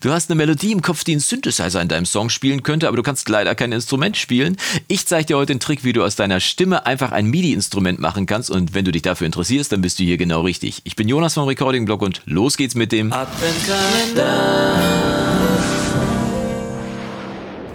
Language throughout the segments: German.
Du hast eine Melodie im Kopf, die ein Synthesizer in deinem Song spielen könnte, aber du kannst leider kein Instrument spielen. Ich zeige dir heute den Trick, wie du aus deiner Stimme einfach ein MIDI-Instrument machen kannst und wenn du dich dafür interessierst, dann bist du hier genau richtig. Ich bin Jonas vom Recording Blog und los geht's mit dem Adventkalender.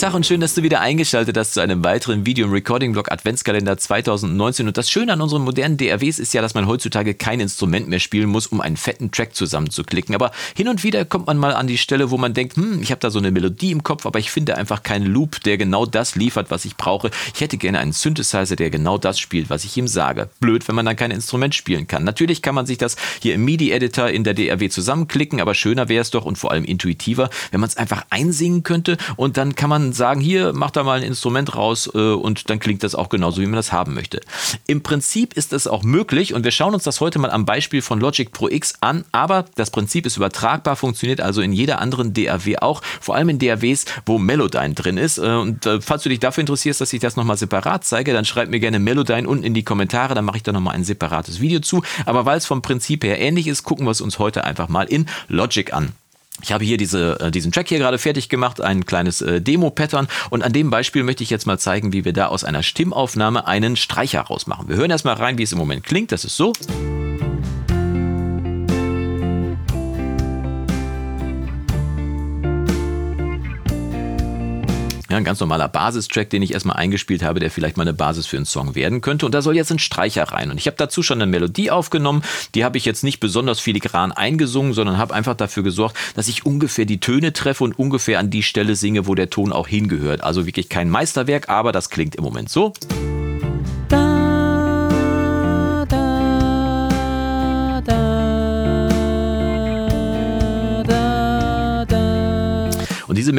Tag und schön, dass du wieder eingeschaltet hast zu einem weiteren Video im Recording-Blog Adventskalender 2019. Und das Schöne an unseren modernen DRWs ist ja, dass man heutzutage kein Instrument mehr spielen muss, um einen fetten Track zusammenzuklicken. Aber hin und wieder kommt man mal an die Stelle, wo man denkt, hm, ich habe da so eine Melodie im Kopf, aber ich finde einfach keinen Loop, der genau das liefert, was ich brauche. Ich hätte gerne einen Synthesizer, der genau das spielt, was ich ihm sage. Blöd, wenn man dann kein Instrument spielen kann. Natürlich kann man sich das hier im MIDI-Editor in der DRW zusammenklicken, aber schöner wäre es doch und vor allem intuitiver, wenn man es einfach einsingen könnte und dann kann man sagen, hier, mach da mal ein Instrument raus äh, und dann klingt das auch genauso, wie man das haben möchte. Im Prinzip ist es auch möglich und wir schauen uns das heute mal am Beispiel von Logic Pro X an, aber das Prinzip ist übertragbar, funktioniert also in jeder anderen DAW auch, vor allem in DAWs, wo Melodyne drin ist. Äh, und äh, falls du dich dafür interessierst, dass ich das nochmal separat zeige, dann schreib mir gerne Melodyne unten in die Kommentare, dann mache ich da nochmal ein separates Video zu. Aber weil es vom Prinzip her ähnlich ist, gucken wir es uns heute einfach mal in Logic an. Ich habe hier diese, äh, diesen Track hier gerade fertig gemacht, ein kleines äh, Demo-Pattern und an dem Beispiel möchte ich jetzt mal zeigen, wie wir da aus einer Stimmaufnahme einen Streicher rausmachen. Wir hören erstmal rein, wie es im Moment klingt. Das ist so. Ja, ein ganz normaler Basistrack, den ich erstmal eingespielt habe, der vielleicht mal eine Basis für einen Song werden könnte. Und da soll jetzt ein Streicher rein. Und ich habe dazu schon eine Melodie aufgenommen. Die habe ich jetzt nicht besonders filigran eingesungen, sondern habe einfach dafür gesorgt, dass ich ungefähr die Töne treffe und ungefähr an die Stelle singe, wo der Ton auch hingehört. Also wirklich kein Meisterwerk, aber das klingt im Moment so.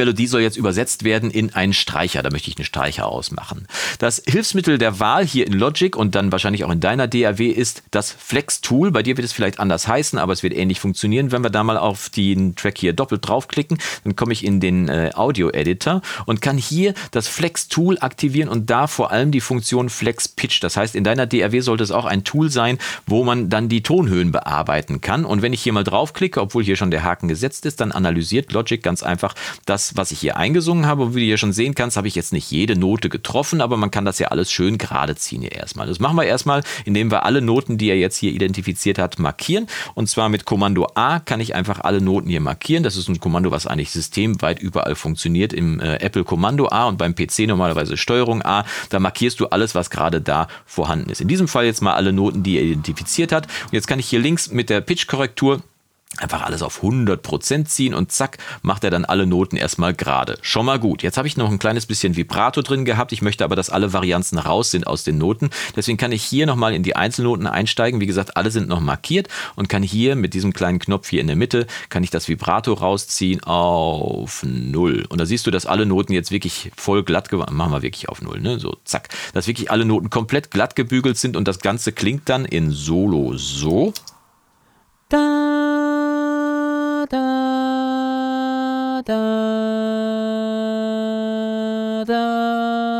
Melodie soll jetzt übersetzt werden in einen Streicher. Da möchte ich einen Streicher ausmachen. Das Hilfsmittel der Wahl hier in Logic und dann wahrscheinlich auch in deiner DAW ist das Flex Tool. Bei dir wird es vielleicht anders heißen, aber es wird ähnlich funktionieren. Wenn wir da mal auf den Track hier doppelt draufklicken, dann komme ich in den äh, Audio Editor und kann hier das Flex Tool aktivieren und da vor allem die Funktion Flex Pitch. Das heißt, in deiner DAW sollte es auch ein Tool sein, wo man dann die Tonhöhen bearbeiten kann. Und wenn ich hier mal draufklicke, obwohl hier schon der Haken gesetzt ist, dann analysiert Logic ganz einfach das, was ich hier eingesungen habe. Und wie du hier schon sehen kannst, habe ich jetzt nicht jede Note getroffen, aber man kann das ja alles schön gerade ziehen hier erstmal. Das machen wir erstmal, indem wir alle Noten, die er jetzt hier identifiziert hat, markieren. Und zwar mit Kommando A kann ich einfach alle Noten hier markieren. Das ist ein Kommando, was eigentlich systemweit überall funktioniert. Im äh, Apple Kommando A und beim PC normalerweise Steuerung A. Da markierst du alles, was gerade da vorhanden ist. In diesem Fall jetzt mal alle Noten, die er identifiziert hat. Und jetzt kann ich hier links mit der Pitch-Korrektur einfach alles auf 100% ziehen und zack, macht er dann alle Noten erstmal gerade. Schon mal gut. Jetzt habe ich noch ein kleines bisschen Vibrato drin gehabt. Ich möchte aber, dass alle Varianzen raus sind aus den Noten. Deswegen kann ich hier nochmal in die Einzelnoten einsteigen. Wie gesagt, alle sind noch markiert und kann hier mit diesem kleinen Knopf hier in der Mitte, kann ich das Vibrato rausziehen auf 0. Und da siehst du, dass alle Noten jetzt wirklich voll glatt geworden Machen wir wirklich auf 0, ne? So, zack. Dass wirklich alle Noten komplett glatt gebügelt sind und das Ganze klingt dann in Solo so. Da, だだだ。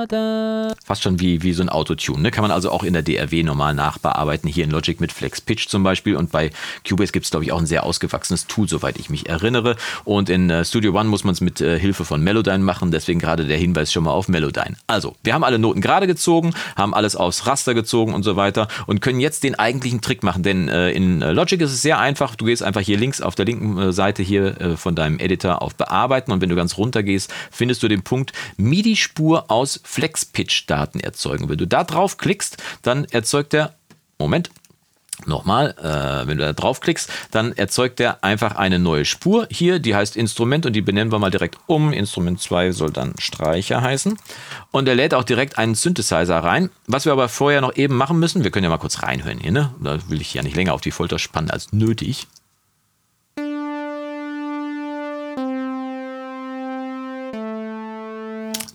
Da fast schon wie, wie so ein Autotune. Ne? Kann man also auch in der DRW normal nachbearbeiten, hier in Logic mit Flex Pitch zum Beispiel. Und bei Cubase gibt es, glaube ich, auch ein sehr ausgewachsenes Tool, soweit ich mich erinnere. Und in äh, Studio One muss man es mit äh, Hilfe von Melodyne machen, deswegen gerade der Hinweis schon mal auf Melodyne. Also, wir haben alle Noten gerade gezogen, haben alles aufs Raster gezogen und so weiter und können jetzt den eigentlichen Trick machen. Denn äh, in äh, Logic ist es sehr einfach. Du gehst einfach hier links auf der linken äh, Seite hier äh, von deinem Editor auf Bearbeiten und wenn du ganz runter gehst, findest du den Punkt MIDI-Spur aus Flex Pitch Daten erzeugen. Wenn du da drauf klickst, dann erzeugt er, Moment, Nochmal, äh, wenn du da draufklickst, dann erzeugt er einfach eine neue Spur hier, die heißt Instrument und die benennen wir mal direkt um. Instrument 2 soll dann Streicher heißen. Und er lädt auch direkt einen Synthesizer rein. Was wir aber vorher noch eben machen müssen, wir können ja mal kurz reinhören hier, ne? Da will ich ja nicht länger auf die Folter spannen als nötig.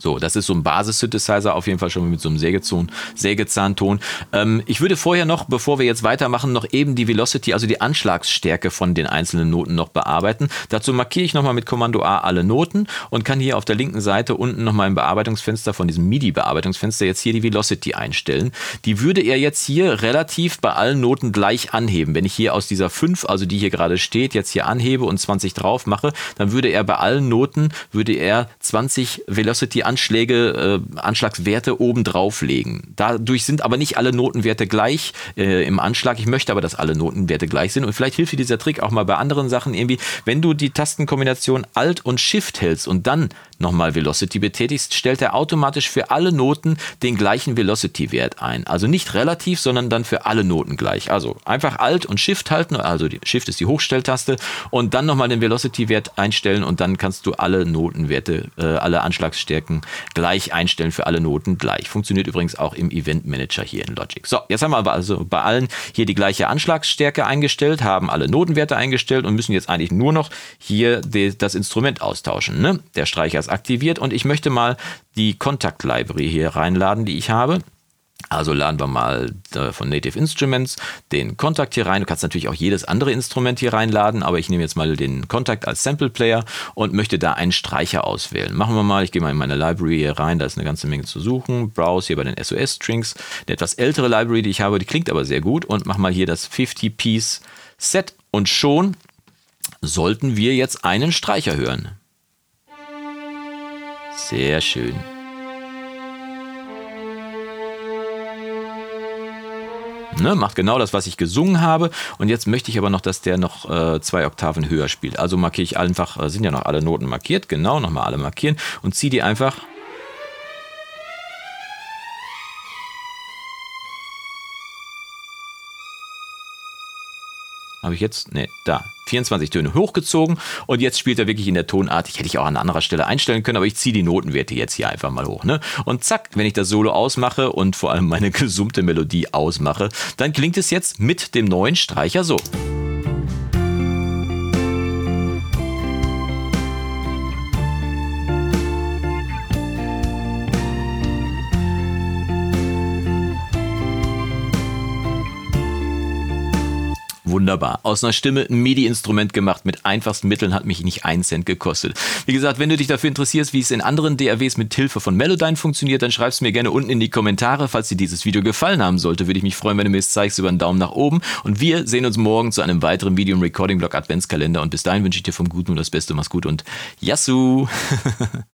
So, das ist so ein Basis-Synthesizer, auf jeden Fall schon mit so einem Sägezahn, Sägezahnton. Ähm, ich würde vorher noch, bevor wir jetzt weitermachen, noch eben die Velocity, also die Anschlagsstärke von den einzelnen Noten noch bearbeiten. Dazu markiere ich nochmal mit Kommando A alle Noten und kann hier auf der linken Seite unten nochmal im Bearbeitungsfenster von diesem MIDI-Bearbeitungsfenster jetzt hier die Velocity einstellen. Die würde er jetzt hier relativ bei allen Noten gleich anheben. Wenn ich hier aus dieser 5, also die hier gerade steht, jetzt hier anhebe und 20 drauf mache, dann würde er bei allen Noten, würde er 20 Velocity Anschläge, äh, Anschlagswerte oben drauflegen. Dadurch sind aber nicht alle Notenwerte gleich äh, im Anschlag. Ich möchte aber, dass alle Notenwerte gleich sind. Und vielleicht hilft dir dieser Trick auch mal bei anderen Sachen irgendwie, wenn du die Tastenkombination Alt und Shift hältst und dann nochmal Velocity betätigst, stellt er automatisch für alle Noten den gleichen Velocity-Wert ein. Also nicht relativ, sondern dann für alle Noten gleich. Also einfach Alt und Shift halten, also Shift ist die Hochstelltaste und dann nochmal den Velocity-Wert einstellen und dann kannst du alle Notenwerte, äh, alle Anschlagsstärken gleich einstellen für alle Noten gleich. Funktioniert übrigens auch im Event Manager hier in Logic. So, jetzt haben wir also bei allen hier die gleiche Anschlagsstärke eingestellt, haben alle Notenwerte eingestellt und müssen jetzt eigentlich nur noch hier die, das Instrument austauschen. Ne? Der Streicher ist aktiviert und ich möchte mal die Contact Library hier reinladen, die ich habe. Also laden wir mal äh, von Native Instruments den Kontakt hier rein. Du kannst natürlich auch jedes andere Instrument hier reinladen, aber ich nehme jetzt mal den Kontakt als Sample Player und möchte da einen Streicher auswählen. Machen wir mal, ich gehe mal in meine Library hier rein, da ist eine ganze Menge zu suchen. Browse hier bei den SOS Strings. Eine etwas ältere Library, die ich habe, die klingt aber sehr gut und mach mal hier das 50 Piece Set und schon sollten wir jetzt einen Streicher hören. Sehr schön. Ne, macht genau das, was ich gesungen habe. Und jetzt möchte ich aber noch, dass der noch äh, zwei Oktaven höher spielt. Also markiere ich einfach, äh, sind ja noch alle Noten markiert, genau, nochmal alle markieren und ziehe die einfach Habe ich jetzt? Ne, da. 24 Töne hochgezogen und jetzt spielt er wirklich in der Tonart. Ich hätte ich auch an anderer Stelle einstellen können, aber ich ziehe die Notenwerte jetzt hier einfach mal hoch. Ne? Und zack, wenn ich das Solo ausmache und vor allem meine gesummte Melodie ausmache, dann klingt es jetzt mit dem neuen Streicher so. Wunderbar. Aus einer Stimme ein MIDI-Instrument gemacht mit einfachsten Mitteln, hat mich nicht einen Cent gekostet. Wie gesagt, wenn du dich dafür interessierst, wie es in anderen DAWs mit Hilfe von Melodyne funktioniert, dann schreib es mir gerne unten in die Kommentare. Falls dir dieses Video gefallen haben sollte, würde ich mich freuen, wenn du mir es zeigst über einen Daumen nach oben. Und wir sehen uns morgen zu einem weiteren Video im Recording Blog Adventskalender. Und bis dahin wünsche ich dir vom Guten nur das Beste. Mach's gut und Yassou!